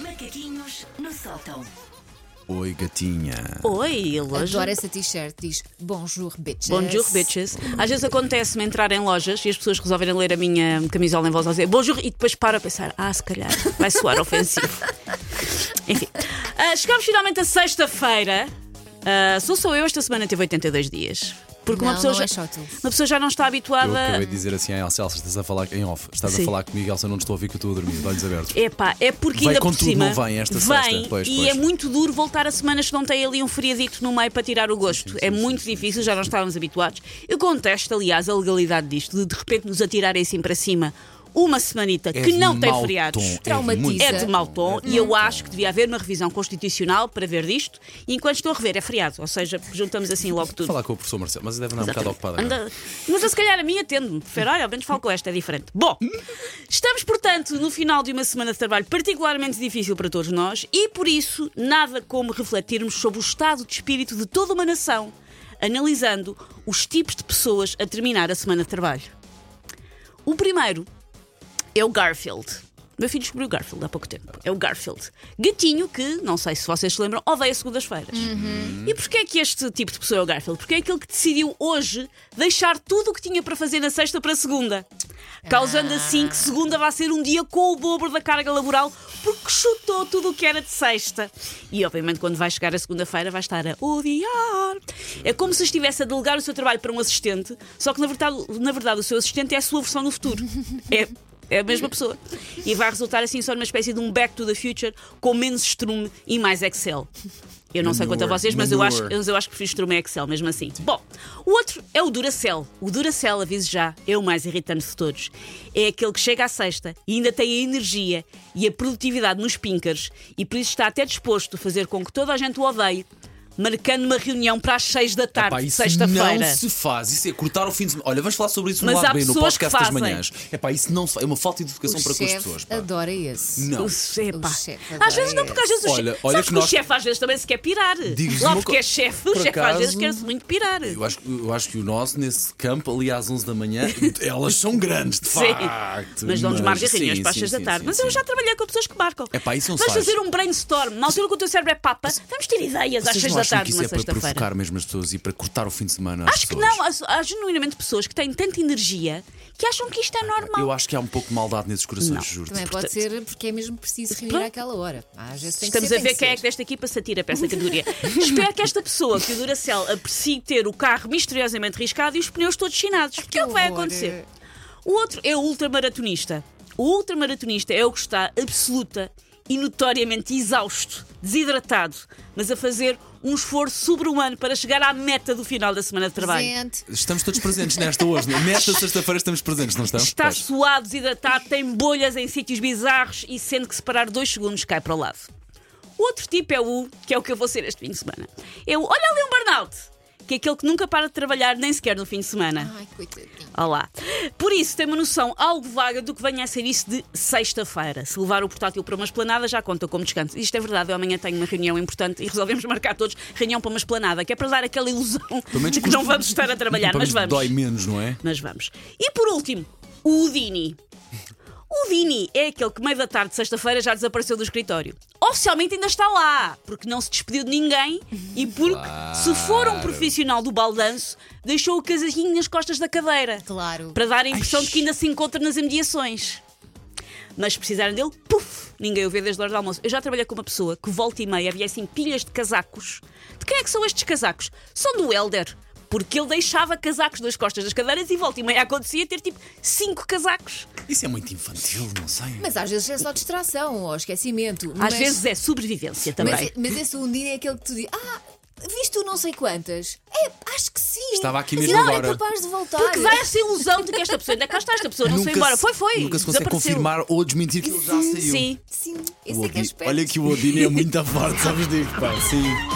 Macaquinhos no sótão. Oi, gatinha. Oi, loja. Adoro essa t-shirt, diz Bonjour bitches. Bonjour, bitches. Às vezes acontece-me entrar em lojas e as pessoas resolverem ler a minha camisola em voz alta e dizer Bonjour e depois paro a pensar, ah, se calhar vai soar ofensivo. Enfim, ah, chegamos finalmente a sexta-feira. Ah, sou só eu, esta semana teve 82 dias. Porque uma, Não, pessoa não já, é uma pessoa já não está Eu habituada. acabei de dizer assim Elsa, Elsa, estás a falar em off. Estás Sim. a falar comigo, Elsa, não estou a ouvir que eu estou a dormir, de olhos abertos. Epá, é porque Vai ainda com por tudo, cima não vem esta vem, sexta. Pois, e pois. é muito duro voltar a semanas que não tem ali um feriadito no meio para tirar o gosto. é muito difícil, já não estávamos habituados. Eu contesto, aliás, a legalidade disto, de de repente nos atirarem assim para cima uma semanita É que não tem feriados. tom, é de Traumatiza. É de mau tom e eu acho que devia haver uma revisão constitucional para ver disto. E enquanto estou a rever, é feriado. Ou seja, juntamos assim logo tudo. Falar com o professor Marcelo, mas deve andar um bocado ocupado. agora. Anda... Mas eu, se calhar a mim atende-me. Prefiro, olha, ao menos falo com esta, é diferente. Bom, estamos, portanto, no final de uma semana de trabalho particularmente difícil para todos nós e, por isso, nada como refletirmos sobre o estado de espírito de toda uma nação, analisando os tipos de pessoas a terminar a semana de trabalho. O primeiro é o Garfield. Meu filho descobriu o Garfield há pouco tempo. É o Garfield. Gatinho que, não sei se vocês se lembram, odeia segundas-feiras. E porquê é que este tipo de pessoa é o Garfield? Porque é aquele que decidiu hoje deixar tudo o que tinha para fazer na sexta para a segunda. Causando assim que segunda vai ser um dia com o dobro da carga laboral porque chutou tudo o que era de sexta. E obviamente quando vai chegar a segunda-feira vai estar a odiar. É como se estivesse a delegar o seu trabalho para um assistente, só que na verdade, na verdade o seu assistente é a sua versão no futuro. É é a mesma pessoa. E vai resultar assim só numa espécie de um Back to the Future com menos estrume e mais Excel. Eu não sei quanto a Manure, vocês, mas eu acho, manure. mas eu acho que prefiro estrume e Excel, mesmo assim. Bom, o outro é o Duracell. O Duracell, aviso já, é o mais irritante de todos. É aquele que chega à sexta e ainda tem a energia e a produtividade nos pinkers e por isso está até disposto a fazer com que toda a gente o odeie, marcando uma reunião para as seis da Epá, tarde, isso sexta-feira. não se faz. Isso é cortar o fim de semana. Olha, vamos falar sobre isso no Mas lado há B, no pessoas que podcast das fazem. manhãs. Epá, isso não se faz. É uma falta de educação O para com as pessoas. pá. adora esse. Não. O chefe, pá. O chefe Às vezes não, porque às vezes o Olha, chefe. olha Sabes que que, nós- o chefe às vezes também se quer pirar. Lá porque co- é chefe, o chefe às vezes quer-se muito pirar. Eu acho, eu acho que o nosso, nesse campo, ali às 11 da manhã, elas são grandes, de Sim. facto. Mas dão-nos sim, reuniões para as sim, 6 da sim, tarde. sim, Mas sim. eu já trabalhei com pessoas que marcam. Epá, isso não se Vamos faz. fazer um brainstorm. Na altura que o teu cérebro é papa, vamos ter ideias às Vocês 6 não da acham tarde, que isso é para provocar mesmo as pessoas e para cortar o fim de semana às Acho que pessoas? não. Há, há genuinamente pessoas que têm tanta energia que acham que isto é normal. Eu acho que há um pouco de maldade nesses corações, Não. juro. Também pode ser porque é mesmo preciso reunir àquela hora. Às vezes tem que Estamos ser, a ver quem é que desta equipa se atira para essa categoria. Espero que esta pessoa, que o Duracell, aprecie ter o carro misteriosamente riscado e os pneus todos chinados. Porque é o que vai acontecer. O outro é o ultramaratonista. O ultramaratonista é o que está absoluta e notoriamente exausto, desidratado, mas a fazer um esforço sobre-humano para chegar à meta do final da semana de trabalho. Presente. Estamos todos presentes nesta hoje. não? Nesta sexta-feira estamos presentes, não estamos? Está Pois. suado, desidratado, tem bolhas em sítios bizarros e sendo que separar dois segundos cai para o lado. O outro tipo é o que é o que eu vou ser este fim de semana. É o olha ali um burnout, que é aquele que nunca para de trabalhar nem sequer no fim de semana. Ai, coitadinho. Olá. Por isso, tem uma noção algo vaga do que venha a ser isso de sexta-feira. Se levar o portátil para uma esplanada, já conta como descanso. Isto é verdade, eu amanhã tenho uma reunião importante e resolvemos marcar todos reunião para uma esplanada, que é para dar aquela ilusão de que não vamos estar a trabalhar, mas vamos. Dói menos, não é? Mas vamos. E por último, o Udini. O Dini é aquele que meio da tarde de sexta-feira já desapareceu do escritório. Oficialmente ainda está lá, porque não se despediu de ninguém e porque, se for um profissional do baldanço, deixou o casaquinho nas costas da cadeira. Claro. Para dar a impressão de que ainda se encontra nas imediações. Mas se precisarem dele, puf, ninguém o vê desde a hora do almoço. Eu já trabalhei com uma pessoa que volta e meia havia assim pilhas de casacos. De quem é que são estes casacos? São do Elder. Porque ele deixava casacos nas costas das cadeiras e volta e meia acontecia ter tipo cinco casacos. Isso é muito infantil, não sei. Mas às vezes é só distração ou esquecimento. Às mas, vezes é sobrevivência também. Mas, mas esse um dia é aquele que tu dizes: Ah, viste tu não sei quantas? É, acho que sim. Estava aqui mesmo não, agora. é capaz de voltar. Porque dá essa ilusão de que esta pessoa ainda cá está, esta pessoa não foi embora. se- Foi, foi. Nunca se consegue confirmar ou desmentir que ele já saiu. Sim. Sim, O esse é que é esperto. Olha que o Odine é muito forte, sabes disso, pá. Sim.